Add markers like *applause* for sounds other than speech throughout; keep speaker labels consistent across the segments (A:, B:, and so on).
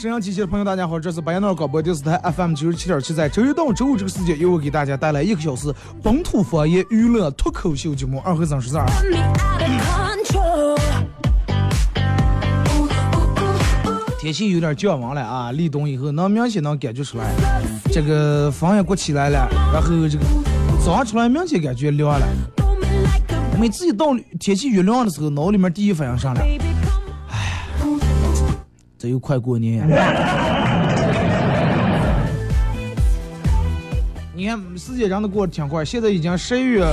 A: 沈阳机器的朋友，大家好，这是白彦淖尔广播电视台 FM 九十七点七，在周一到周五这个时间，由我给大家带来一个小时本土方言娱乐脱口秀节目《二和三十二》。
B: me out of control. Ooh, ooh, ooh, ooh.
A: 天气有点降温了啊，立冬以后能明显能感觉出来，这个风也刮起来了，然后这个早上出来明显感觉凉了。每次一到天气越凉的时候，脑里面第一反应上来
B: ，baby, come on.
A: 这又快过年。*laughs* 你看时间真的过得挺快，现在已经十一月，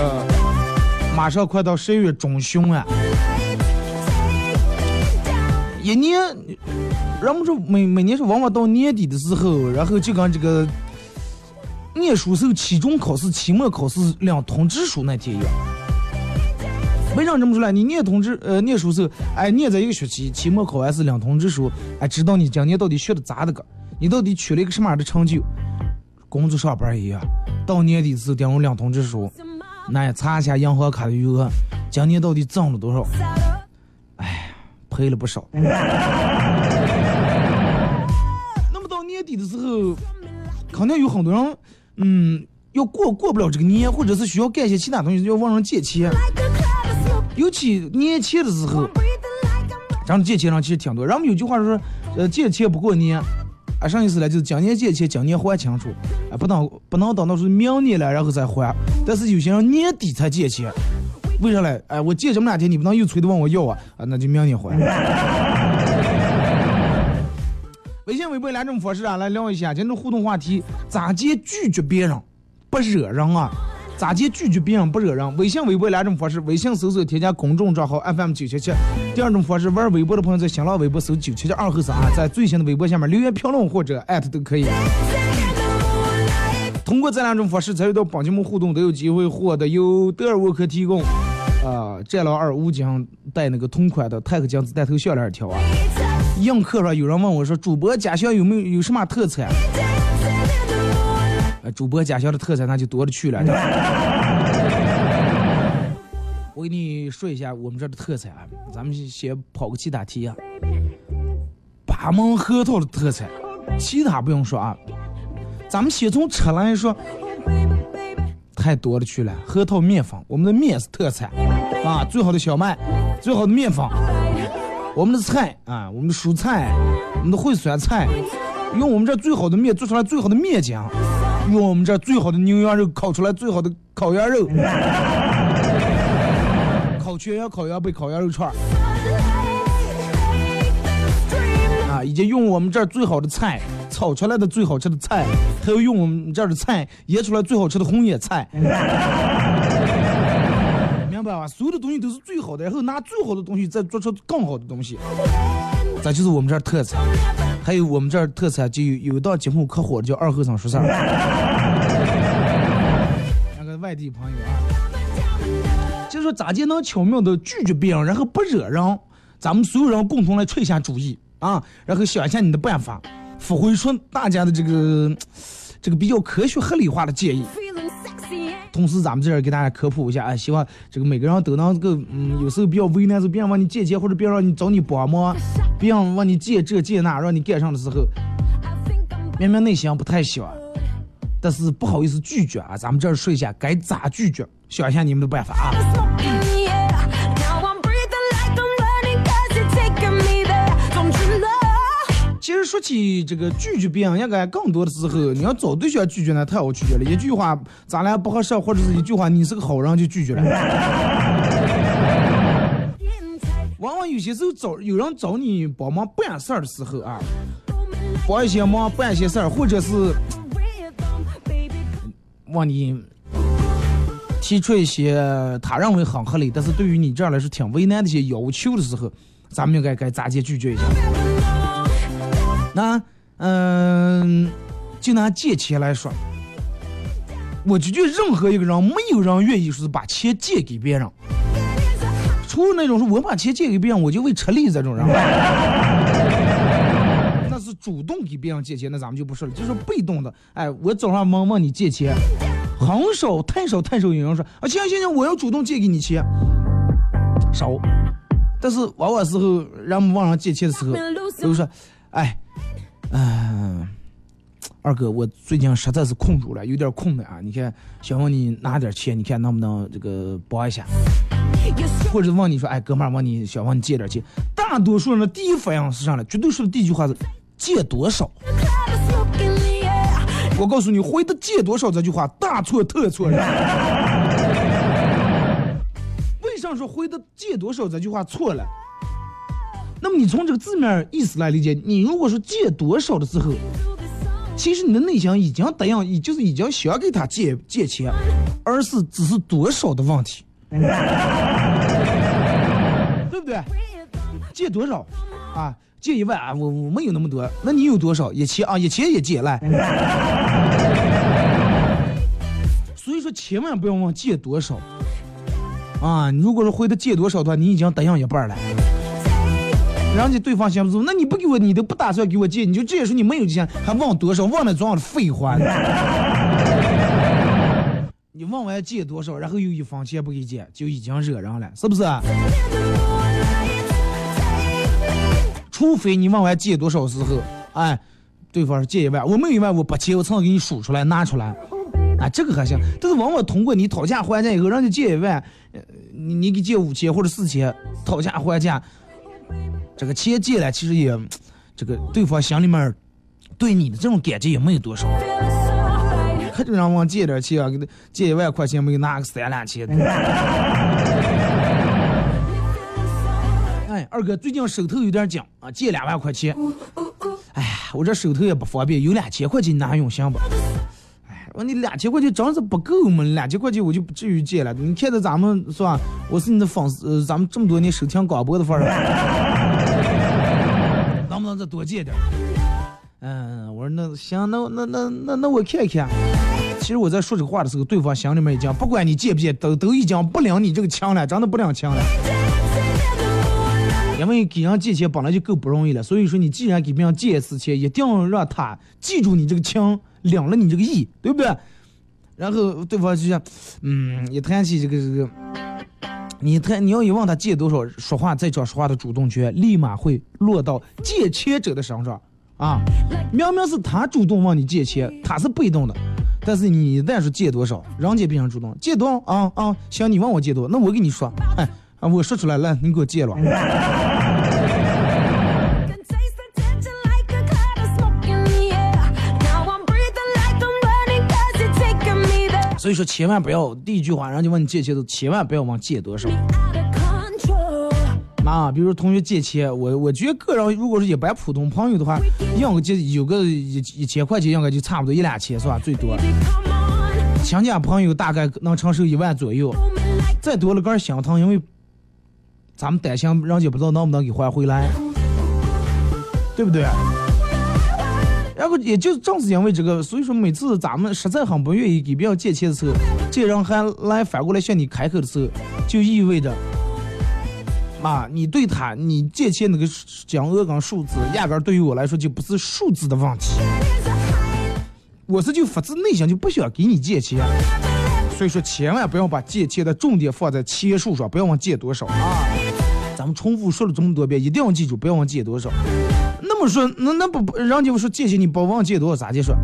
A: 马上快到十一月中旬了。一年，人们说每每年是往往到年底的时候，然后就跟这个念书时候期中考试、期末考试领通知书那天一样。为啥这么说呢？你念通知呃念书时候，哎，念在一个学期，期末考完是领通知书，哎，知道你今年到底学的咋的个，你到底取了一个什么样的成就，工作上班一样，到年底的时候点我领通知书，那也查一下银行卡的余额，今年到底挣了多少？哎，赔了不少。*laughs* 那么到年底的时候，肯定有很多人，嗯，要过过不了这个年，或者是需要干些其他东西，要问人借钱。尤其年前的时候，咱们借钱人其实挺多。人们有句话说，呃，借钱不过年，啊，啥意思呢？就是今年借钱，今年还清楚，啊，不能不能等到是明年了然后再还。但是有些人年底才借钱，为啥嘞？哎，我借这么两天，你不能又催着问我要啊？啊，那就明年还。微信、微博两种方式啊，来聊一下今天互动话题：咋接拒绝别人，不惹人啊？咋接拒绝别人不惹人？微信、微博两种方式，微信搜索添加公众账号 FM 九七七。第二种方式，玩微博的朋友在新浪微博搜九七七二后三啊，在最新的微博下面留言评论或者艾特都可以。通过这两种方式参与到帮节目互动，都有机会获得由德尔沃克提供啊战狼二五金带那个同款的钛合金子带头项链一条啊。映客上有人问我说，主播家乡有没有有什么特产？呃，主播家乡的特产那就多了去了。*laughs* 我给你说一下我们这儿的特产啊，咱们先跑个其他题啊。八门核桃的特产，其他不用说啊。咱们先从吃来说，太多了去了。核桃面粉，我们的面是特产啊，最好的小麦，最好的面粉。我们的菜啊，我们的蔬菜，我们的烩酸菜，用我们这最好的面做出来最好的面浆，用我们这最好的牛羊肉烤出来最好的烤羊肉，*laughs* 烤全羊、烤羊背、烤羊肉串儿啊，以及用我们这儿最好的菜炒出来的最好吃的菜，还有用我们这儿的菜腌出来最好吃的红叶菜。*laughs* 明白吧？所有的东西都是最好的，然后拿最好的东西再做出更好的东西，这就是我们这儿特产。还有我们这儿特产就有有一道节目可火了，叫二后生说事儿。那个外地朋友啊，就说咋就能巧妙的拒绝别人，然后不惹人，咱们所有人共同来出一下主意啊，然后想一下你的办法，发挥出大家的这个这个比较科学合理化的建议。同时，咱们这儿给大家科普一下啊，希望这个每个人都能够，嗯，有时候比较为难，是别人问你借钱或者别人让你找你帮忙，别人问你借这借那，让你干上的时候，明明内心不太想，但是不好意思拒绝啊。咱们这儿说一下该咋拒绝，想一下你们的办法啊。*laughs* 说起这个拒绝别人，应该更多的时候，你要找对象拒绝呢，太好拒绝了。一句话咱俩不合适，或者是一句话你是个好人就拒绝了。往往有些时候找有人找你帮忙办事儿的时候啊，帮一些忙办一些事儿，或者是往你提出一些他认为很合理，但是对于你这样来说挺为难的一些要求的时候，咱们应该该咋接拒绝一下。那，嗯，就拿借钱来说，我就觉任何一个人，没有人愿意说是把钱借给别人，除了那种说我把钱借给别人，我就为吃力这种人，*laughs* 那是主动给别人借钱，那咱们就不说了，就是被动的。哎，我早上忙问你借钱，很少，太少，太少有人说啊，行行行，我要主动借给你钱，少。但是往往时候，人们往上借钱的时候，都说，哎。嗯，二哥，我最近实在是困住了，有点困难啊。你看，想问你拿点钱，你看能不能这个帮一下？或者问你说，哎，哥们儿，问你想问你借点钱。大多数人的第一反应是啥呢？绝对说的第一句话是借多少。我告诉你，回的借多少这句话大错特错。*laughs* 为啥说回的借多少这句话错了？那么你从这个字面意思来理解，你如果说借多少的时候，其实你的内心已经答应，已就是已经想给他借借钱，而是只是多少的问题，*laughs* 对不对？借多少啊？借一万啊？我我没有那么多，那你有多少？一千啊？一千也借来。*laughs* 所以说，千万不要问借多少啊！你如果说回他借多少的话，你已经答应一半了。人家对方想不住，那你不给我，你都不打算给我借，你就直接说你没有钱，还问多少？问了多少废话？*laughs* 你问完借多少，然后又一分钱不给借，就已经惹人了，是不是？除非你问完借多少时候，哎，对方借一万，我没有一万，我不借，我才能给你数出来拿出来，啊，这个还行。但是往往通过你讨价还价以后，人家借一万，呃你你给借五千或者四千，讨价还价。这个钱借了，其实也，这个对方心里面对你的这种感觉也没有多少。可就让我借点钱啊，给他借一万块钱，没有拿个三两千。*laughs* 哎，二哥最近手头有点紧啊，借两万块钱。哎，我这手头也不方便，有两千块钱拿用行不？哎，我说你两千块钱真是不够嘛，两千块钱我就不至于借了。你看着咱们是吧？我是你的粉丝，咱们这么多年收听广播的份儿上，再多借点？嗯，我说那行，那那那那那我看看。其实我在说这个话的时候，对方心里面已经不管你借不借，都都已经不领你这个情了，真的不领情了。因为给人借钱本来就够不容易了，所以说你既然给别人借一次钱，一定要让他记住你这个情，领了你这个意，对不对？然后对方就想，嗯，一谈起这个这个，你他你要一问他借多少，说话再讲说话的主动权，立马会落到借钱者的身上啊！明明是他主动问你借钱，他是被动的，但是你一旦说借多少，人家变成主动，借多少啊啊？行，你问我借多，那我跟你说，哎，我说出来来，你给我借了。所以说，千万不要第一句话，人家问你借钱的，千万不要问借多少。啊，比如说同学借钱，我我觉得个人如果是一般普通朋友的话，应该借有个一一千块钱，应该就差不多一两千是吧？最多。亲家朋友大概能承受一万左右再多了个人心疼，因为咱们担心人家不知道能不能给还回来，对不对？然后也就正是因为这个，所以说每次咱们实在很不愿意给别人借钱的时候，这人还来反过来向你开口的时候，就意味着，啊，你对他你借钱那个金额跟数字，压根儿对于我来说就不是数字的问题，我是就发自内心就不想给你借钱。所以说，千万不要把借钱的重点放在钱数上，不要问借多少啊！咱们重复说了这么多遍，一定要记住，不要问借多少。那么说，那那不不，人家说借钱你不问借多少，咋介说？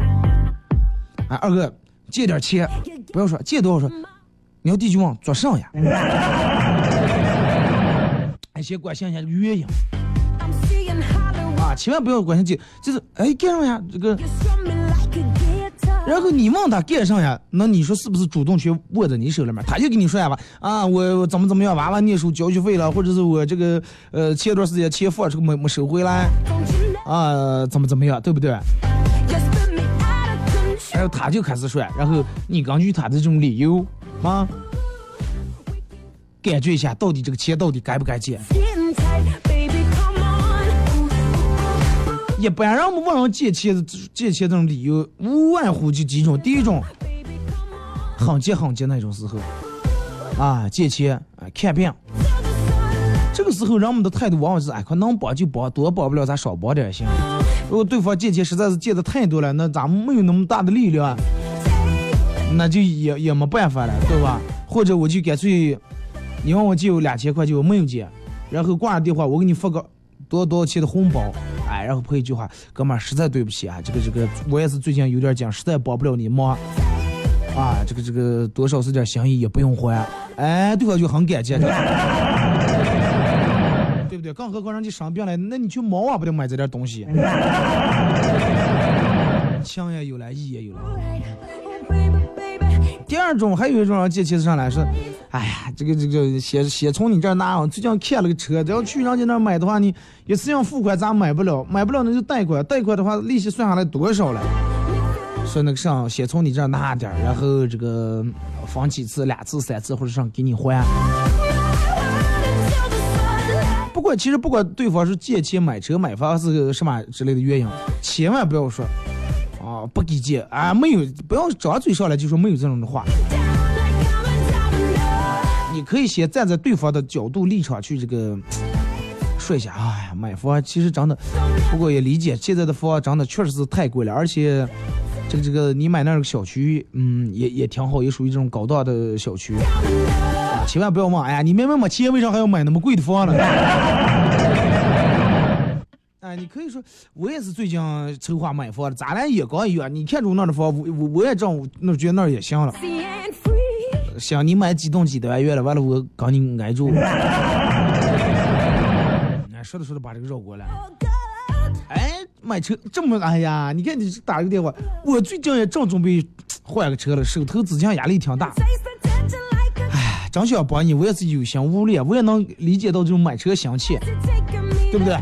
A: 哎，二哥，借点钱，不要说借多少说，你要第一句问做啥呀？哎，先关心一下这个原因啊，千万不要关心借，就是哎干啥呀？这个，然后你问他干上呀？那你说是不是主动权握在你手里面？他就跟你说呀吧，啊，我怎么怎么样，娃娃念书交学费了，或者是我这个呃前段时间钱付了这个没没收回来啊，怎么怎么样，对不对？然后他就开始说，然后你根据他的这种理由啊，感觉一下到底这个钱到底该不该借。一般人们问人借钱借钱这种理由，无外乎就几种。第一种，很急很急那种时候，啊，借钱啊看病，这个时候人们的态度往往是哎，快能帮就帮，多帮不了咱少帮点也行。如果对方借钱实在是借的太多了，那咱们没有那么大的力量，那就也也没办法了，对吧？或者我就干脆，你问我借我两千块钱，我没有借，然后挂了电话，我给你发个多多少钱的红包，哎，然后配一句话，哥们儿实在对不起啊，这个这个我也是最近有点紧，实在帮不了你忙。啊，这个这个多少是点心意，也不用还，哎，对方就很感激，不对？更何况人家生病了，那你去忙啊，不得买这点东西？*laughs* 情也有了，义也有了。
B: Oh. *laughs*
A: 第二种，还有一种人借钱上来是，哎呀，这个这个先先从你这儿拿，最近看了个车，只要去人家那儿买的话，你一次性付款咱买不了，买不了那就贷款，贷款的话利息算下来多少了？说那个上先从你这儿拿点儿，然后这个放几次、两次、三次或者上给你还。不管其实不管对方是借钱买车买房是什么之类的原因，千万不要说啊不给借啊没有，不要张嘴上来就说没有这种的话。你可以先站在对方的角度立场去这个说一下，哎呀，买房其实真的，不过也理解现在的房真的确实是太贵了，而且这个这个你买那个小区，嗯，也也挺好，也属于这种高档的小区。千万不要问，哎呀，你明明没钱，为啥还要买那么贵的房呢？*laughs* 哎，你可以说，我也是最近筹划买房的，咱俩也刚一样。你看中那的房，我我我也正那觉得那也行了。行，你买几栋几单元了？完了，我搞你挨住。*laughs* 哎，说着说着把这个绕过来。哎，买车这么，哎呀，你看你打个电话，我最近也正准备换个车了，手头资金压力挺大。真想帮你，我也是有心无力，我也能理解到这种买车心切。对不对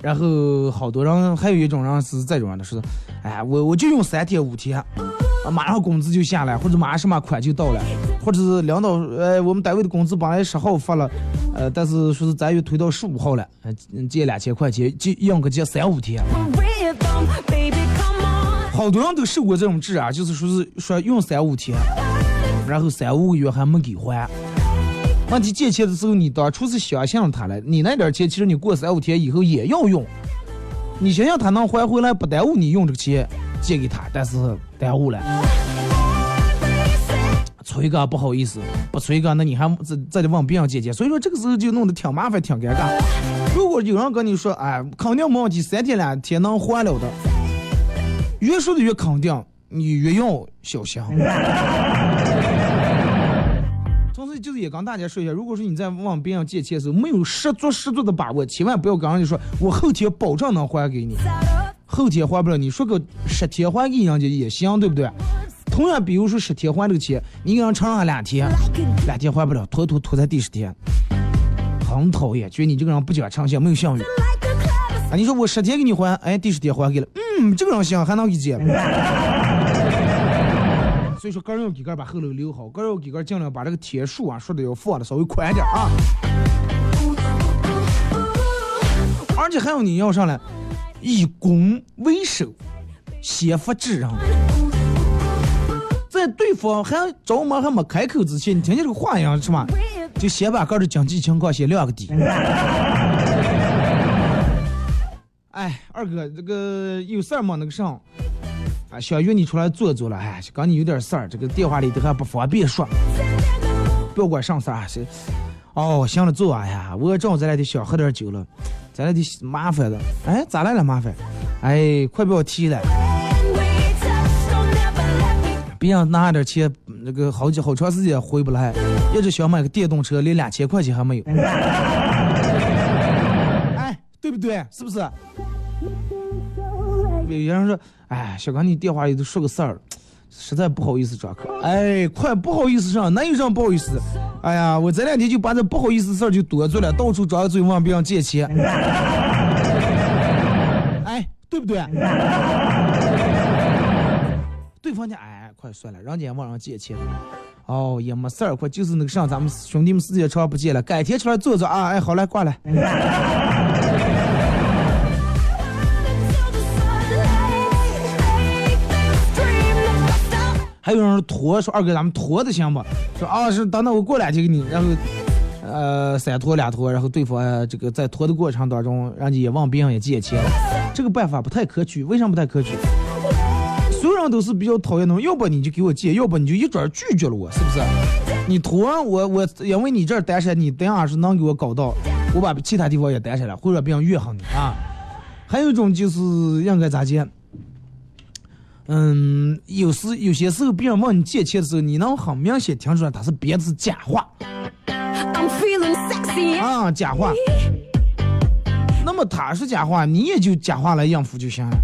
A: 然后好多人还有一种人是这种人的，是，哎，我我就用三天五天，啊马上工资就下来，或者马上什么款就到了，或者是领导，呃，我们单位的工资本来十号发了，呃，但是说是咱又推到十五号了，借两千块钱，就应个借三五天。好多人都受过这种治啊，就是说是说用三五天，然后三五个月还没给还。问题借钱的时候，你当初是相信了他了，你那点钱其实你过三五天以后也要用，你想想他能还回来，不耽误你用这个钱借给他，但是耽误了。催个不好意思，不催个那你还再再得问别人借钱，所以说这个时候就弄得挺麻烦，挺尴尬。如果有人跟你说，哎，肯定没问题，三天两天能还了的，越说的越肯定，你越要小心。同时，*laughs* 就是也跟大家说一下，如果说你在往别人借钱的时候没有十足十足的把握，千万不要跟人家说我后天保证能还给你，*laughs* 后天还不了，你说个十天还给人家也行，对不对？同样，比如说十天还这个钱，你给人承上两天，*laughs* 两天还不了，拖拖拖在第十天，很讨厌，觉得你这个人不讲诚信，没有信誉。啊，你说我十天给你还，哎，第十天还给了，嗯，这个人行，还能给借。*laughs* 所以说，个人要给个人把后路留好，个人要给个人尽量把这个天数啊说的要放的稍微宽点啊。而且还有你要上来，以攻为守，先发制人。在对方还着忙还没开口之前，你听见这个话一样是吗？就先把个人的经济情况先亮个底。哎，二哥，这个有事儿吗？那个上，啊，想约你出来坐坐了。哎，刚你有点事儿，这个电话里头还不方便说。不要管上事儿啊，是。哦，行了，坐啊哎呀！我正好咱俩得想喝点酒了，咱俩得麻烦了。哎，咋来了麻烦？哎，快不要提了别让拿点钱，那个好几好长时间回不来，一直想买个电动车，连两千块钱还没有。*laughs* 哎，对不对？是不是？有人说，哎，小刚，你电话里头说个事儿，实在不好意思抓客。哎，快不好意思上，哪有这样不好意思？哎呀，我这两天就把这不好意思事儿就多做了，到处张嘴问别人借钱。*laughs* 哎，对不对？*laughs* 对方家哎，快算了，人家也往上借钱。哦，也没事儿，快就是那个上，咱们兄弟们时间长不见了，改天出来坐坐啊！哎，好嘞，挂了。还有人说拖，说二哥咱们拖的行不？说啊是等等我过两天给你，然后呃三拖两拖，然后对方、这个在拖的过程当中，人家也往别人也借钱，这个办法不太可取。为什么不太可取？所有人都是比较讨厌那种，要不你就给我借，要不你就一转拒绝了我，是不是？你拖我我因为你这儿单身，你等下是能给我搞到，我把其他地方也单身了，或者别人怨恨你啊。还有一种就是应该咋接？嗯，有时有些时候别人问你借钱的时候，你能很明显听出来他是编的是假话
B: sexy.
A: 啊，假话。那么他是假话，你也就假话来应付就行了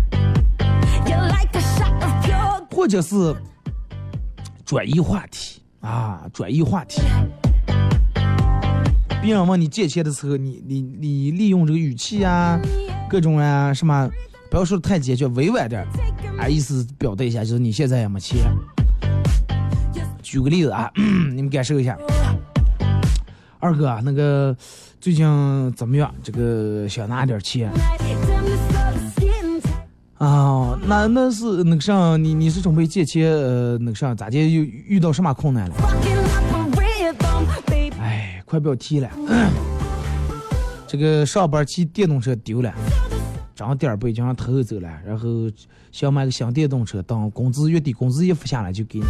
B: ，like
A: 或者是转移话题啊，转移话题。别人问你借钱的时候，你你你利用这个语气啊，各种啊什么，不要说的太坚决，委婉点儿，啊，意思表达一下，就是你现在也没钱。举个例子啊，*clears throat* 你们感受一下。二哥，那个最近怎么样？这个想拿点钱啊？那那是那个啥，你你是准备借钱？呃，那个啥，咋的？又遇到什么困难了？哎，快不要提了。*clears throat* 这个上班骑电动车丢了，涨点儿被就让偷走了，然后想买个新电动车，等工资月底工资一付下来就给你，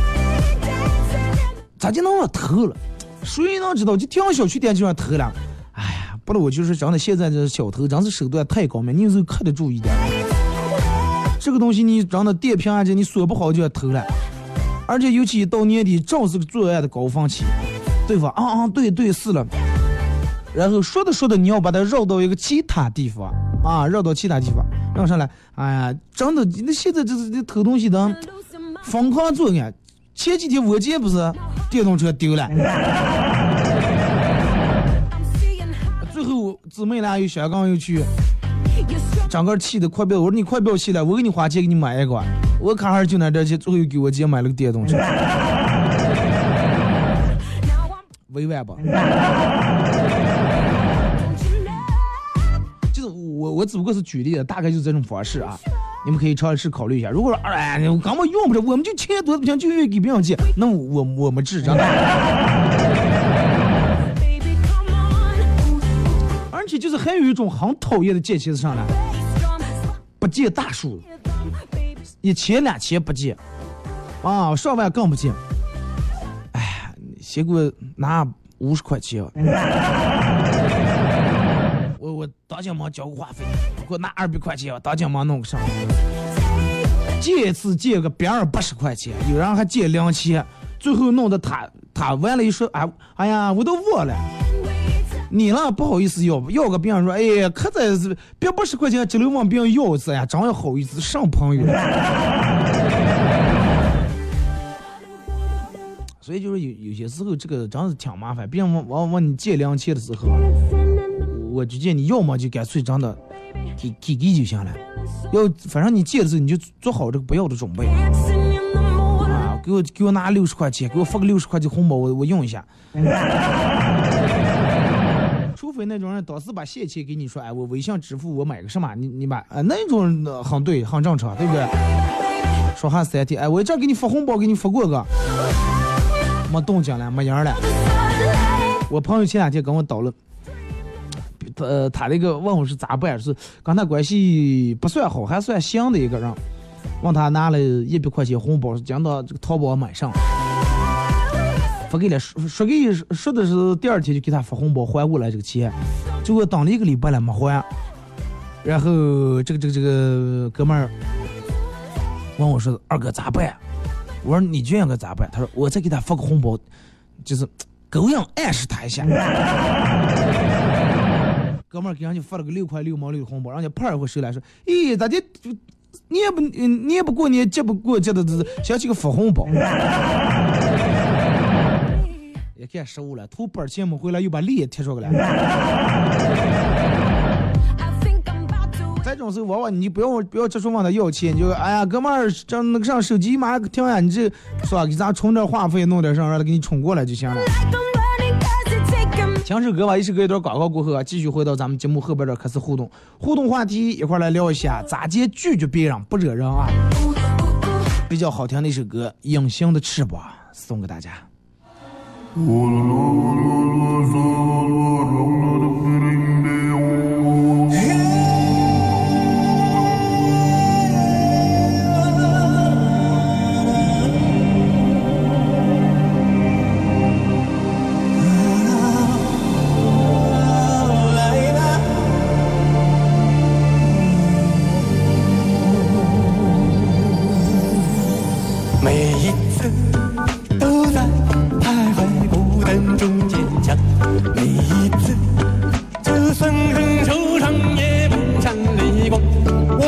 A: 咋就能让偷了？谁能知道？就停小区店就让偷了。哎呀，不了，我就是真的，现在这小偷真是手段太高明，你有时候可得注意点。这个东西你真的电瓶啊，这你锁不好就要偷了，而且尤其到年底正是个作案的高峰期。对吧啊啊，对对是了。然后说着说着，你要把它绕到一个其他地方啊，绕到其他地方，绕上来。哎呀，真的，那现在这这这偷东西的.疯狂作案。前几天我姐不是电动车丢了 *laughs* 最后姊妹俩又香港又去，整个气的快不要！我说你快不要气了，我给你花钱给你买一个。我看还是就那点钱，最后又给我姐买了个电动车，*laughs* 委婉吧？我只不过是举例的，大概就是这种方式啊。你们可以尝试考虑一下。如果说哎，我根本用不着，我们就钱多不行，就愿意给别人借，那我我们智障。*laughs* 而且就是还有一种很讨厌的借钱是啥呢？不借大数，一千两千不借，啊，上万更不借。哎，先给我拿五十块钱。*laughs* 当天忙交个话费，给我拿二百块钱，我当天忙弄个上。借一次借个百二八十块钱，有人还借两千，最后弄得他他完了一说，哎哎呀，我都忘了。你那不好意思要要个别人说，哎呀，可在是别八十块钱，只能问别人要一次呀，真要好意思上朋友。*laughs* 所以就是有有些时候这个真是挺麻烦，别人问问问你借两千的时候，我就建议你要么就干脆真的给给给就行了，要反正你借的时候你就做好这个不要的准备啊，给我给我拿六十块钱，给我发个六十块钱红包，我我用一下。*laughs* 除非那种人当时把现钱给你说，哎，我微信支付我买个什么，你你买，呃，那种呃很对，很正常，对不对？说话三天，哎，我这给你发红包，给你发过个，没动静了，没影了。我朋友前两天跟我叨了，他他那个问我是咋办，是跟他关系不算好，还算行的一个人，问他拿了一百块钱红包，是讲到这个淘宝买上，发给了说说给说的是第二天就给他发红包还过来这个钱，结果等了一个礼拜了没还，然后这个这个这个哥们儿问我说二哥咋办？我说你这样个咋办？他说我再给他发个红包，就是狗样暗示他一下。哥们儿给人家发了个六块六毛六的红包，人家啪一会收来说，咦，咋的？你也不你也不过年，节不过节的，这想起个发红包。也看收了，图本钱没回来，又把脸贴出来了。
B: I think I'm about to.
A: 这种时候，往往你不要不要直说问他要钱，你就哎呀，哥们儿，这那个上手机马上停下，你这是吧？给咱充点话费，弄点上，让他给你充过来就行了。听首歌吧，一首歌一段广告过后啊，继续回到咱们节目后边的开始互动，互动话题一块来聊一下咋接拒绝别人不惹人啊，比较好听的一首歌《隐形的翅膀》送给大家。*laughs*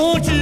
C: 我知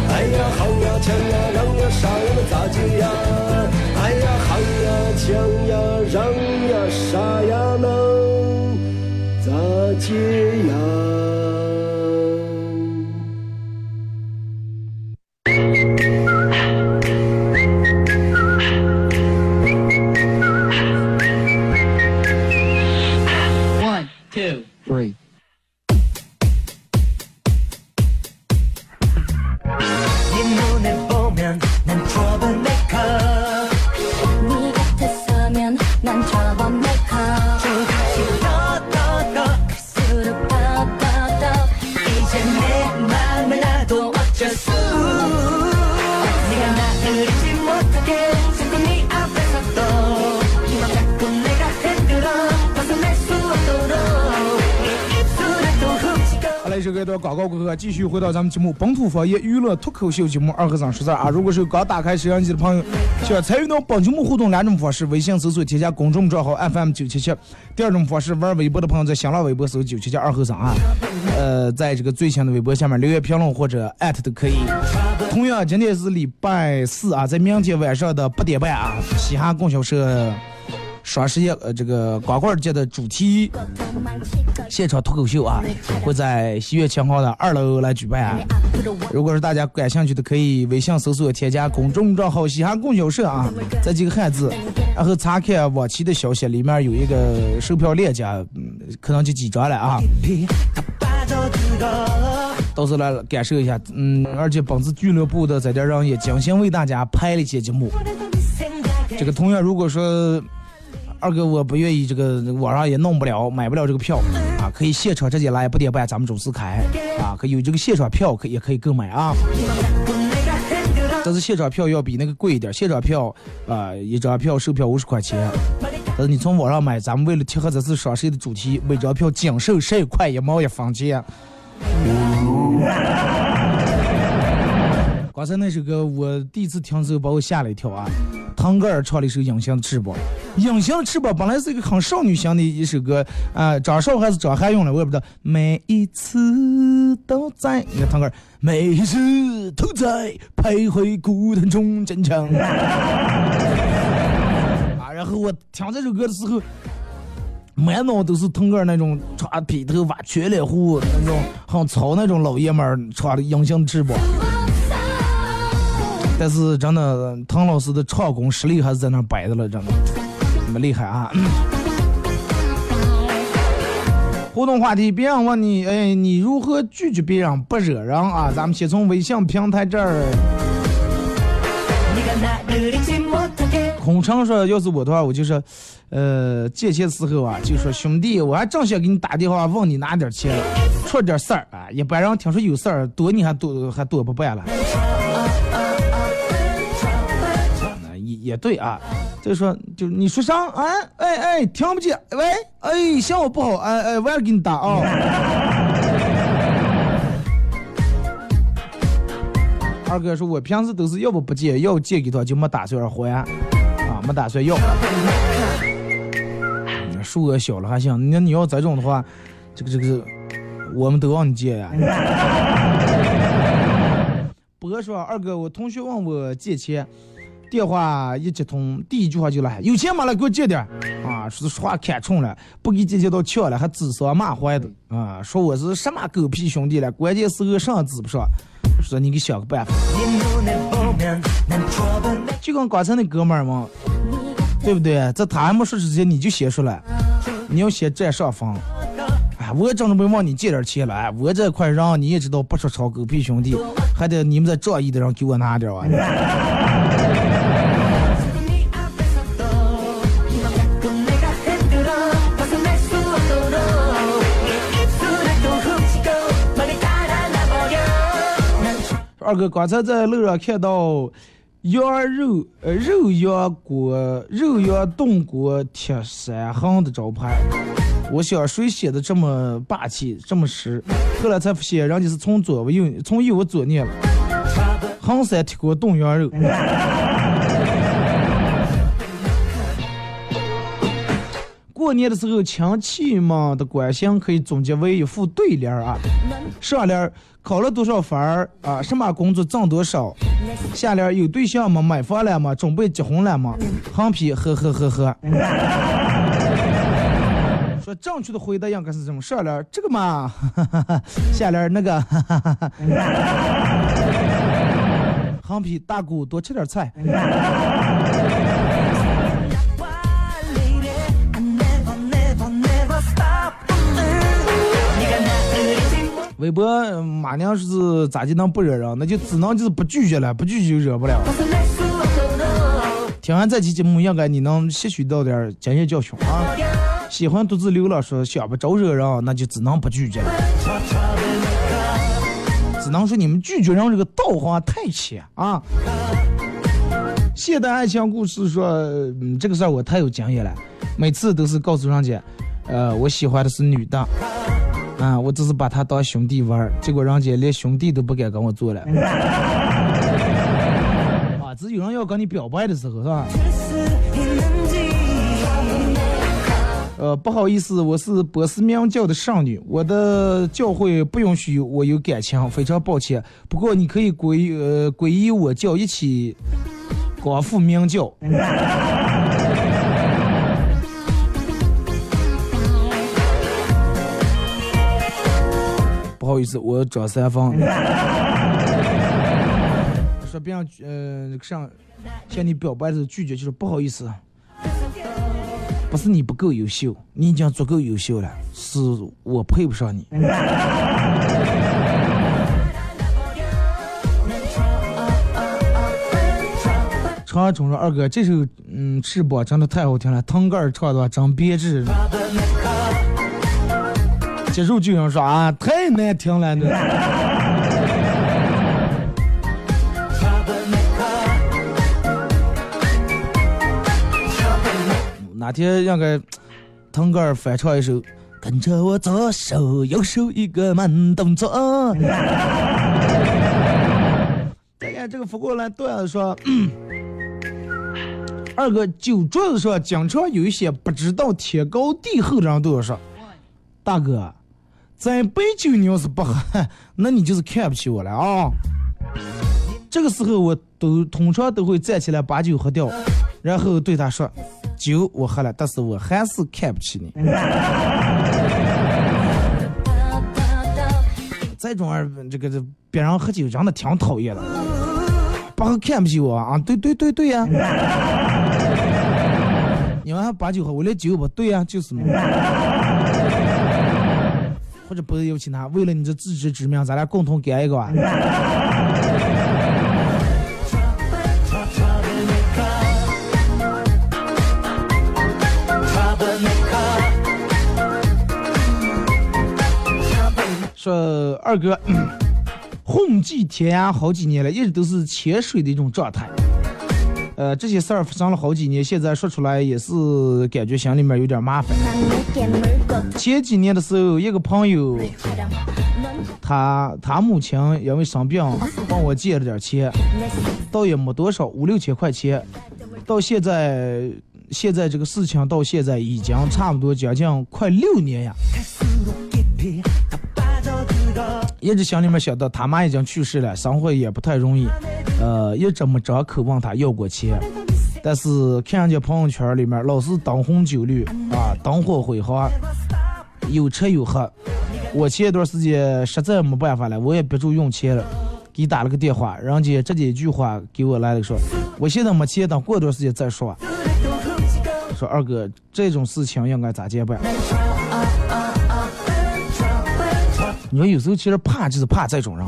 C: 哎呀夯呀锵呀让呀啥呀那咋接呀？哎呀好呀抢呀让呀啥呀能咋接呀？
A: 到咱们节目本土方言娱乐脱口秀节目二和尚说事儿啊。如果是刚打开摄像机的朋友，想参与到本节目互动两种方式：微信搜索添加公众账号 FM 九七七；第二种方式，玩微博的朋友在新浪微博搜九七七二和尚啊。呃，在这个最新的微博下面留言评论或者艾特都可以。同样，今天是礼拜四啊，在明天晚上的八点半啊，西汉供销社。双十一呃这个光棍节的主题现场脱口秀啊，会在西苑秦皇的二楼来举办、啊。如果是大家感兴趣的，可以微信搜索添加公众账号“西汉供销社”啊，这几个汉字，然后查看往期的消息，里面有一个售票链接，可能就几张了啊。到时候来感受一下，嗯，而且本次俱乐部的在这让也精心为大家拍了一些节目。这个同样，如果说二哥我不愿意，这个网上也弄不了，买不了这个票啊，可以现场直接来，不点半咱们准时开啊，可以有这个现场票可也可以购买啊。但是现场票要比那个贵一点，现场票啊、一张票售票五十块钱，但是你从网上买，咱们为了贴合这次双十一的主题，每张票仅售十块一毛一分钱。刚才那首歌我第一次听的时候把我吓了一跳啊！腾格尔唱了一首《隐形的翅膀》，《隐形的翅膀》本来是一个很少女型的一首歌啊、张韶还是张涵用的，我也不知道。每一次都在，你看腾格尔，每一次都在徘徊孤单中坚强。啊，然后我听这首歌的时候。满脑都是腾格尔那种穿披头发、全脸胡那种很糙那种老爷们儿穿的隐形的翅膀。但是真的，唐老师的唱功实力还是在那摆着了，真的，那么厉害啊！互动话题，别人问你，哎，你如何拒绝别人不惹人啊？咱们先从微信平台这儿。孔昌说，要是我的话，我就说，呃，借钱时候啊，就说兄弟，我还正想给你打电话问你拿点钱，出点事儿啊，一般人听说有事儿，躲你还躲还躲不办了。也对啊，就说，就你说啥？哎哎哎，听不见。喂，哎，信号不好，哎哎，我要给你打啊。*laughs* 二哥说，我平时都是要不不借，要借给他就没打算还，啊，没打算要。数额小了还行，那你要这种的话，这个这个，我们都让你借呀。*laughs* 博说，二哥，我同学问我借钱。电话一接通，第一句话就来：“有钱吗？来给我借点啊！”说说话看冲了，不给借钱到呛了，还指桑骂槐的啊！说我是什么狗屁兄弟了，关键时候上指不上。说你给想个办法，就跟刚才那哥们儿嘛，对不对？在他还没说之前，你就先说了，你要先占上风。哎，我正准备问你借点钱了，我这块让你也知道不说吵狗屁兄弟，还得你们这仗义的人给我拿点啊！二哥刚才在路上看到羊肉呃肉羊锅肉羊炖锅铁三行的招牌。我想谁写的这么霸气，这么实？后来才发现，人家是从左往右，从右往左念了。衡山铁锅炖羊肉。过年的时候，亲戚们的关心可以总结为一副对联啊。上联考了多少分儿啊？什么工作挣多少？下联有对象吗？买房了吗？准备结婚了吗？横批呵呵呵呵。*laughs* 说正确的回答应该是这么：上联这个嘛，*laughs* 下联那个。*laughs* 横批大姑多吃点菜。微博马娘是咋就能不惹人？那就只能就是不拒绝了，不拒绝就惹不了。听完这期节目，应该你能吸取到点经验教训啊！喜欢独自流浪说想不招惹人，那就只能不拒绝了。只能说你们拒绝人这个道行太浅啊！现代爱情故事说，嗯，这个事儿我太有经验了，每次都是告诉人家，呃，我喜欢的是女的。啊，我只是把他当兄弟玩儿，结果人家连兄弟都不敢跟我做了。*laughs* 啊，只有人要跟你表白的时候，是吧？呃，不好意思，我是波斯明教的圣女，我的教会不允许我有感情，非常抱歉。不过你可以皈呃皈依我教，一起光复明教。不好意思，我张三丰。*laughs* 说别人呃上向你表白的拒绝，就是不好意思，不是你不够优秀，你已经足够优秀了，是我配不上你。长中说二哥，这首嗯翅膀真的太好听了，腾格尔唱的真别致。接受就想说啊，太难听了那。哪天让个腾格尔翻唱一首，跟着我左手右手一个慢动作。再看这个福过来段子说，二哥酒桌子上经常有一些不知道天高地厚的人都要说，大哥。咱杯酒你要是不喝，*laughs* 那你就是看不起我了啊！这个时候我都通常都会站起来把酒喝掉，然后对他说：“酒我喝了，但是我还是看不起你。”这种二这个这别人喝酒真的挺讨厌的，不喝看不起我啊！对对对对呀！你们还把酒喝，我连酒不对呀，就是嘛。或者不是有其他，为了你这自知之明，咱俩共同干一个吧。说二哥，混迹天涯好几年了，一直都是潜水的一种状态。呃，这些事儿发生了好几年，现在说出来也是感觉心里面有点麻烦。前几年的时候，一个朋友，他他母亲因为生病，帮我借了点钱，倒也没多少，五六千块钱。到现在，现在这个事情到现在已经差不多将近快六年呀。一直心里面想到他妈已经去世了，生活也不太容易，呃，一直没张口问他要过钱，但是看人家朋友圈里面老是灯红酒绿啊，灯火辉煌，有吃有喝。我前一段时间实在没办法了，我也憋住用钱了，给打了个电话，人家直接一句话给我来了说，我现在没钱，等过段时间再说。说二哥，这种事情应该咋接办？你说有时候其实怕就是怕这种人，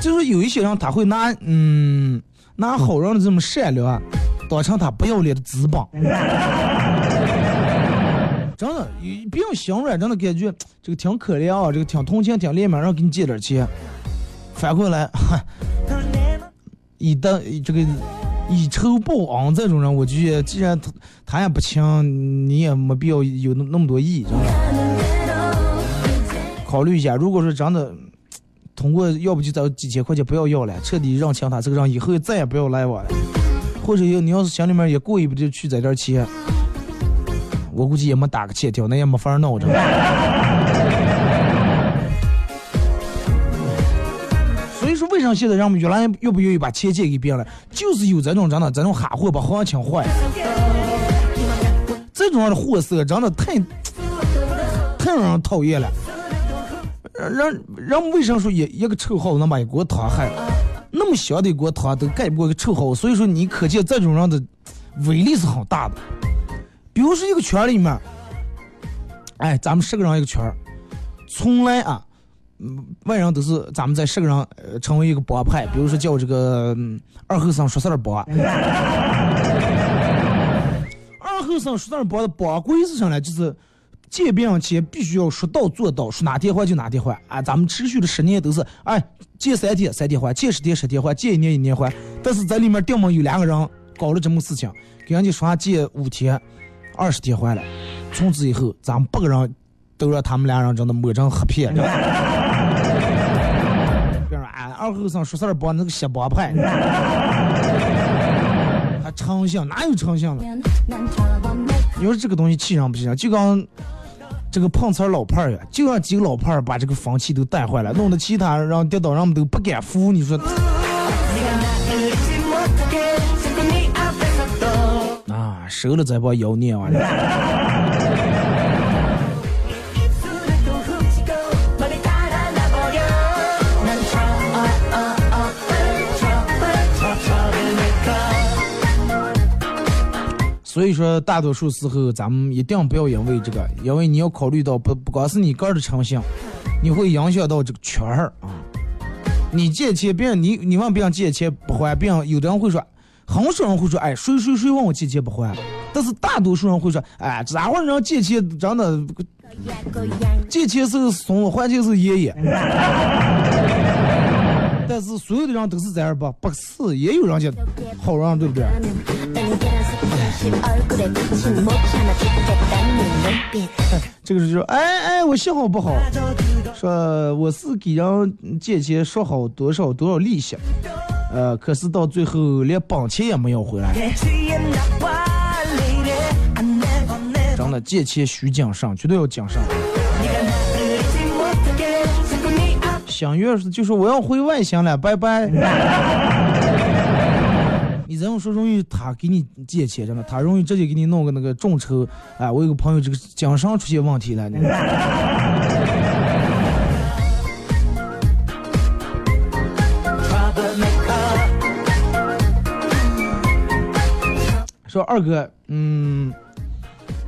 A: 就是有一些人他会拿嗯拿好人的这么善良当成他不要脸的资本，*laughs* 真的，别人心软，真的感觉这个挺可怜啊，这个挺同情挺怜悯，让给你借点钱，反过来，*laughs* 以的这个以仇报恩这种人，我就觉得既然他他也不亲，你也没必要有那那么多意，真的。考虑一下，如果说真的通过，要不就找几千块钱不要要了，彻底认清他这个人，以后再也不要来往了。或者你要是心里面也过意不去，去在这儿钱，我估计也没打个欠条，那也没法儿闹着。所以说，为啥现在人们越来越不愿意把钱借给别人了？就是有这种真的这种哈货把行情坏，这种样的货色真的太太让人讨厌了。人人为啥说一一个臭耗子能把一锅汤害了？那么小的一锅汤都盖不过一个臭耗子，所以说你可见这种人的威力是很大的。比如说一个圈里面，哎，咱们十个人一个圈儿，从来啊，嗯，外人都是咱们在十个人呃成为一个帮派，比如说叫这个、嗯二后生说事儿帮。*laughs* 二后生说事儿帮的帮规是啥呢？就是见别人钱必须要说到做到，说哪天还就哪天还。啊，咱们持续的十年都是，哎，借三天三天还，借十天十天还，借一年一年还。但是在里面定么有两个人搞了这么事情，给人家说借五天，二十天还了。从此以后，咱们八个人都让他们俩人真的抹成黑片。比如 *laughs* 说，俺二后生说事儿帮那个小帮派，还诚信哪有诚信了？你说这个东西气人不气人？就刚这个碰瓷儿老派儿呀，就让几个老派儿把这个风气都带坏了，弄得其他人跌倒，人们都不敢扶。你说啊，收了再帮妖孽玩意儿。所以说，大多数时候咱们一定不要因为这个，因为你要考虑到不不光是你个人的诚信，你会影响到这个圈儿啊。你借钱，别人你你问别人借钱不还，别人有的人会说，很少人会说，哎，谁谁谁问我借钱不还，但是大多数人会说，哎，这会儿人借钱真的，借钱是怂，还钱是爷爷。但是所有的人都是这样吧？不是，也有人家好人，对不对？*laughs* 这个是说，哎哎，我信号不好，说我是给人借钱说好多少多少利息，呃，可是到最后连本钱也没要回来。真的借钱需谨慎，绝对要谨慎。想月是就说我要回外乡了，拜拜。*laughs* 你这样说容易他给你借钱，真的，他容易直接给你弄个那个众筹。哎，我有个朋友这个经商出现问题了。*laughs* 说二哥，嗯，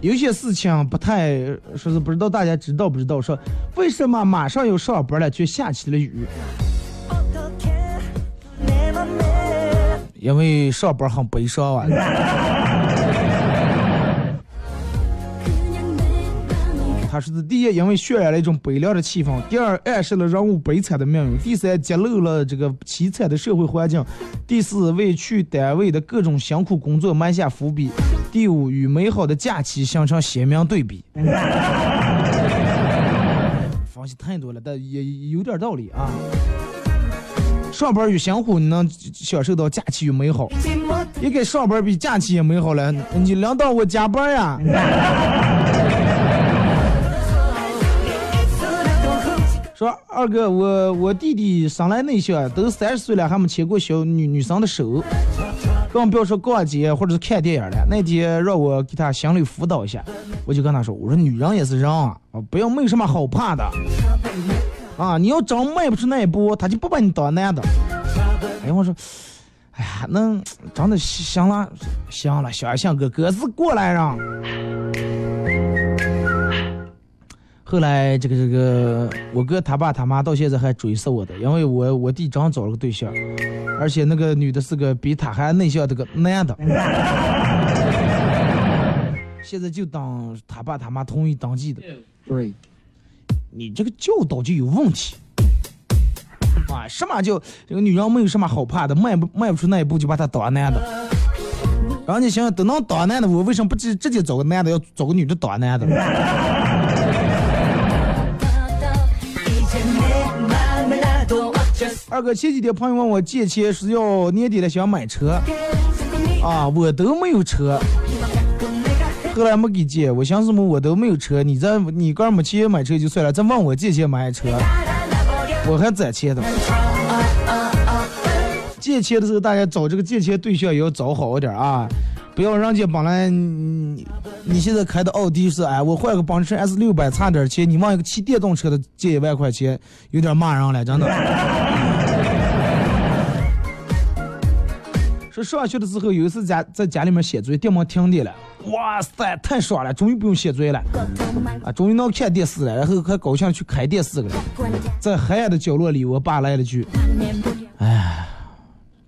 A: 有些事情不太说是不知道大家知道不知道？说为什么马上要上班了却下起了雨？因为上班很悲伤啊。*laughs* 他说的第一，因为渲染了一种悲凉的气氛；第二，暗示了人物悲惨的命运；第三，揭露了这个凄惨的社会环境；第四，为去单位的各种辛苦工作埋下伏笔；第五，与美好的假期形成鲜明对比。*laughs* 分析太多了，但也有点道理啊。上班与辛苦，你能享受到假期与美好。也该上班比假期也美好了。你领导我加班呀。说二哥，我我弟弟生来内向，都三十岁了还没牵过小女女生的手，更不要说逛街或者是看电影了。那天让我给他心理辅导一下，我就跟他说，我说女人也是人啊，不要没有什么好怕的。啊，你要真迈不出那一步，他就不把你当男的。哎，我说，哎呀，那真的行了，行了，小象哥哥是过来人。后来这个这个，我哥他爸他妈到现在还追死我的，因为我我弟刚找了个对象，而且那个女的是个比他还内向的个男的。*laughs* 现在就当他爸他妈同意登记的。对，你这个教导就有问题。啊，什么叫这个女人没有什么好怕的，迈不迈不出那一步就把她当男的。然后你想想，都能当男的，我为什么不直直接找个男的，要找个女的当男的？二哥前几天朋友问我借钱，是要年底了想买车，啊，我都没有车，后来没给借。我想什么，我都没有车，你这你个儿没钱买车就算了，再问我借钱买车，我还攒钱的。借钱的时候，大家找这个借钱对象也要找好一点啊，不要人家本来你你现在开的奥迪是哎，我换个奔驰 S 六百差点钱，你往一个骑电动车的借一万块钱，有点骂人了，真的。上学的时候有一次家在家里面写作业，电门停电了，哇塞，太爽了，终于不用写作业了，啊，终于能看电视了，然后还高兴去开电视了。在黑暗的角落里，我爸来了句：“哎，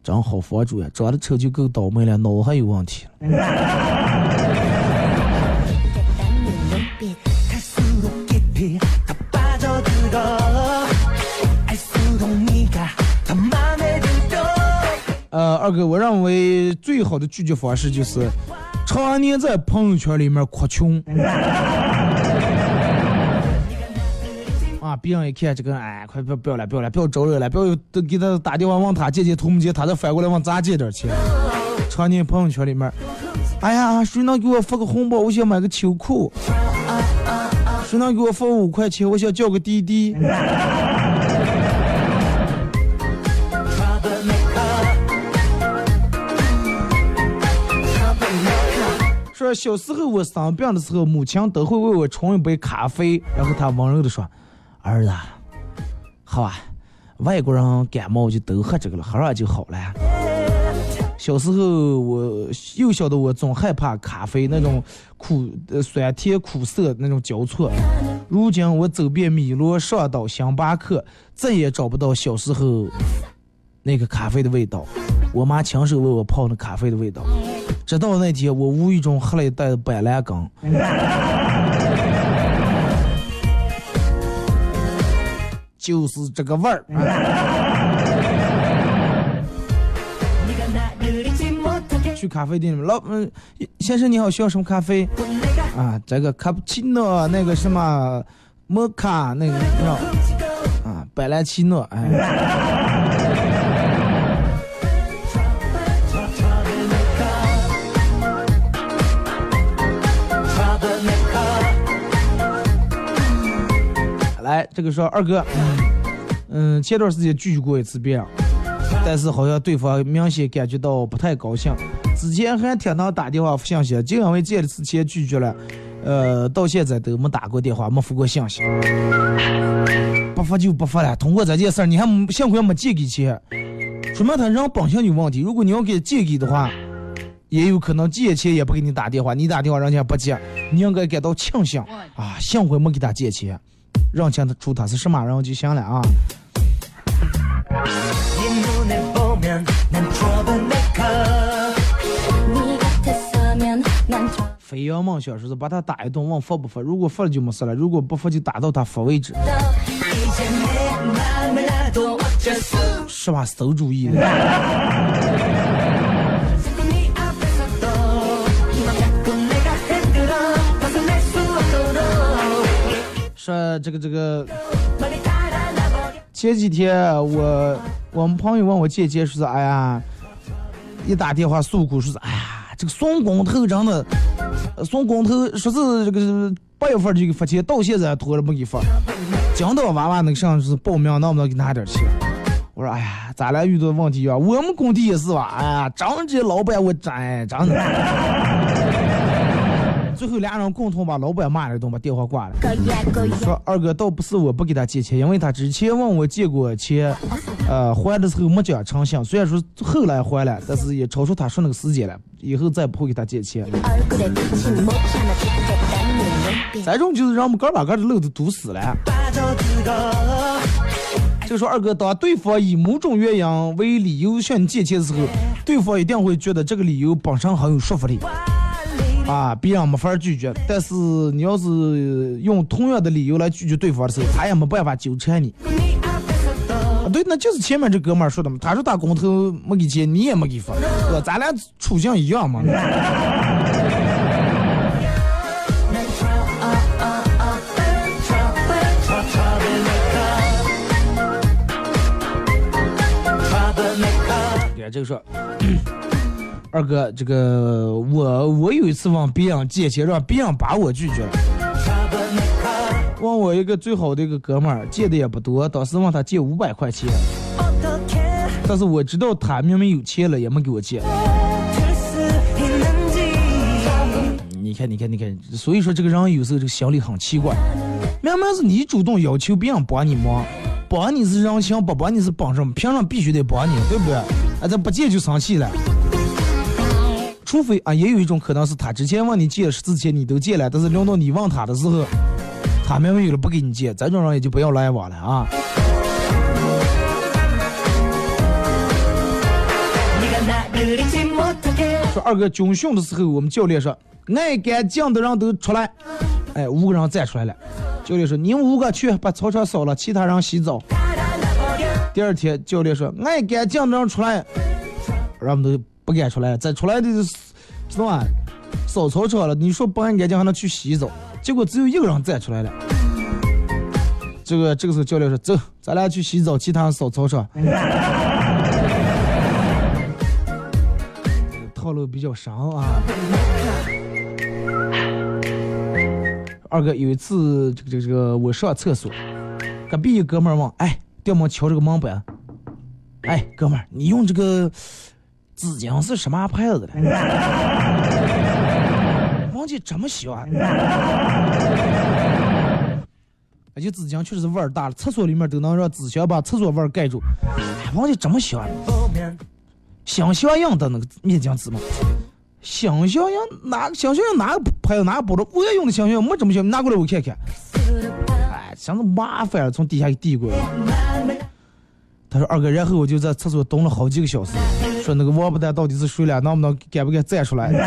A: 真好房主呀，长得丑就够倒霉了，脑还有问题。”二哥，我认为最好的拒绝方式就是常年在朋友圈里面哭穷。*laughs* 啊，别人一看这个，哎，快不要不要了，不要了，不要招惹了，不要都给他打电话问他借借头目借，他再反过来问咱借点钱。常年朋友圈里面，哎呀，谁能给我发个红包？我想买个秋裤。谁能给我发五块钱？我想叫个滴滴。小时候我生病的时候，母亲都会为我冲一杯咖啡，然后她温柔的说：“儿子，好啊，外国人感冒就都喝这个了，喝上就好了。”小时候我幼小的我总害怕咖啡那种苦呃酸甜苦涩那种交错。如今我走遍米罗、上岛、星巴克，再也找不到小时候那个咖啡的味道。我妈亲手为我泡那咖啡的味道。直到那天我无意中喝了一袋板蓝根就是这个味儿。*laughs* 去咖啡店里面老嗯先生你好需要什么咖啡？啊这个卡布奇诺那个什么摩卡那个啊啊百兰奇诺哎。
C: Troublemaker
A: 来，这个说二哥，嗯，前段时间拒绝过一次别人，但是好像对方明显感觉到不太高兴。之前还挺能打电话发信息，就因为这次前拒绝了，呃，到现在都没打过电话，没发过信息。不发就不发了，通过这件事儿，你还幸亏没借给钱，说明他人本性有问题。如果你要给借给的话，也有可能借钱也不给你打电话，你打电话人家不接，你应该感到庆幸啊，幸亏没给他借钱，认清他出他是什么？人就行了啊。飞扬梦想说是把他打一顿问服不服如果服了就没事了如果不服就打到他服为止是吧？馊主意
C: 了。
A: 说这个这个，前几天我我们朋友问我姐姐说是，哎呀，一打电话诉苦说是，哎呀，这个送工头真的，送工头说是这个八月份就给发钱，到现在拖着没给发，讲到娃娃那个上是报名，能不能给拿点钱？我说，哎呀，咱俩遇到问题啊，我们工地也是吧，哎呀，张姐老板我真真。最后俩人共同把老板骂了一顿把电话挂了。说二哥倒不是我不给他借钱因为他之前问我借过钱呃还的时候没讲诚信虽然说后来还了但是也超出他说那个时间了以后再不会给他借钱。这种就是让我们个把个的路都堵死了。就说二哥当对方以某种原因为理由向你借钱的时候对方一定会觉得这个理由本身很有说服力。啊，别人没法拒绝。但是你要是用同样的理由来拒绝对方的时候，他也没办法纠缠你。
C: 啊，
A: 对，那就是前面这哥们说的嘛，他说他工头没给钱，你也没给发，哥、咱俩处境一样嘛。*laughs* 这个说，二哥，这个我我有一次问别人借钱，让别人把我拒绝了。问我一个最好的一个哥们儿，借的也不多，当时问他借五百块钱，但是我知道他明明有钱了，也没给我借。你看，你看，你看，所以说这个人有时候这个心里很奇怪，明明是你主动要求别人帮你忙，帮你是人情，不帮你是帮什么？凭什么必须得帮你，对不对？啊，这不借就生气了。除非啊，也有一种可能是他之前问你借十次钱，你都借了，但是轮到你问他的时候，他明明有了不给你借，这种人也就不要来往了啊。说二哥军训的时候，我们教练说，爱干净的人都出来。哎，五个人站出来了。教练说，你们五个去把操场扫了，其他人洗澡。第二天，教练说，爱干净的人出来，人们都不敢出来，再出来的知道吧？扫操场了，你说不爱干净还能去洗澡？结果只有一个人站出来了。这个这个时候，教练说，走，咱俩去洗澡，其他人扫操场。*laughs* 套路比较深啊。二哥有一次，这个这个这个，我上厕所，隔壁一哥们儿问，哎，掉毛敲这个门板，哎，哥们儿，你用这个纸巾是什么牌子的？*laughs* 忘记这么小啊？而且纸巾确实是味儿大了，厕所里面都能让纸箱把厕所味儿盖住，哎忘记这么小啊？香香样的那个面巾纸吗？香香样哪个香香样哪个牌子哪个包装？我也用的香香样没这么小，拿过来我看看。哎，真是麻烦了，从底下给递过来。他说二哥，然后我就在厕所蹲了好几个小时，说那个王八蛋到底是谁了？能不能敢不敢站出来？*laughs*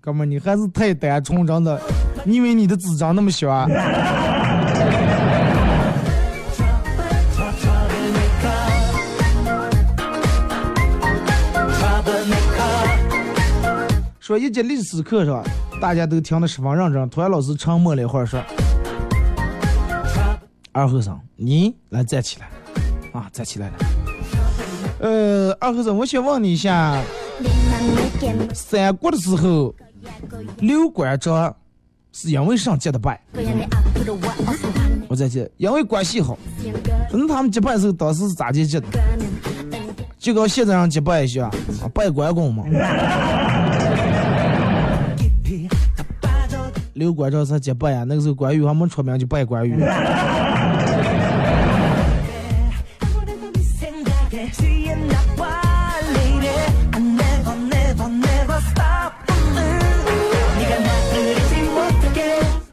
A: 哥们，你还是太单纯，真的。你以为你的纸张那么小啊？说一节历史课上，大家都听得十分认真。突然老师沉默了一会儿，说：“二和尚，你来站起来，啊，站起来了。呃，二和尚，我想问你一下，三国的时候，刘关张是因为啥结的拜？我再接，因为关系好。那他们结拜的时候，当时是咋结结的？就跟现在人结拜一样，拜关公嘛。”刘关张是结拜呀，那个时候关羽还没出名就拜关羽。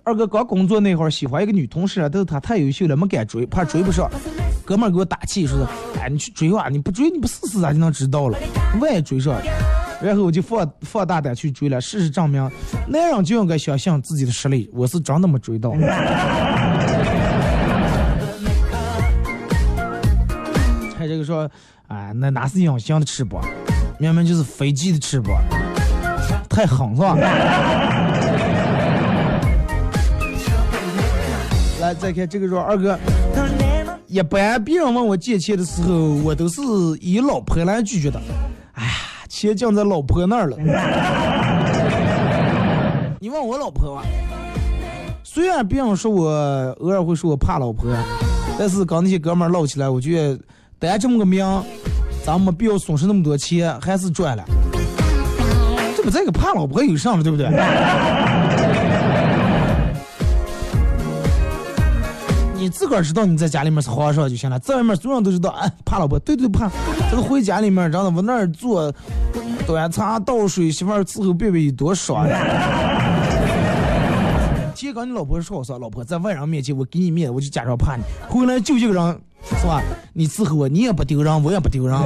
A: 二哥刚工作那会儿，喜欢一个女同事，但是她太优秀了，没敢追，怕追不上。哥们儿给我打气，说是，哎，你去追吧，你不追你不试试咋就能知道了？万一追上了。然后我就放放大胆去追了，事实证明，男人就应该相信自己的实力。我是真的没追到。这个说，啊，那哪是隐形的翅膀，明明就是飞机的翅膀，太狠是吧？*laughs* 来，再看这个说，二哥，一般别人问我借钱的时候，我都是以老婆来拒绝的。哎呀。钱降在老婆那儿了。你问我老婆吧，虽然别人说我偶尔会说我怕老婆，但是刚那些哥们儿唠起来，我觉得单这么个名，咱没必要损失那么多钱，还是赚了。这不这个怕老婆有上了，对不对？*laughs* 你自个儿知道你在家里面是皇上就行了，在外面所有人都知道，哎，怕老婆，对对怕。这个回家里面，让他往那儿坐，端茶倒水，媳妇儿伺候别别有多爽呀！天刚你老婆说我说，老婆在外人面前我给你面子，我就假装怕你，回来就一个人，是吧？你伺候我，你也不丢人，我也不丢人。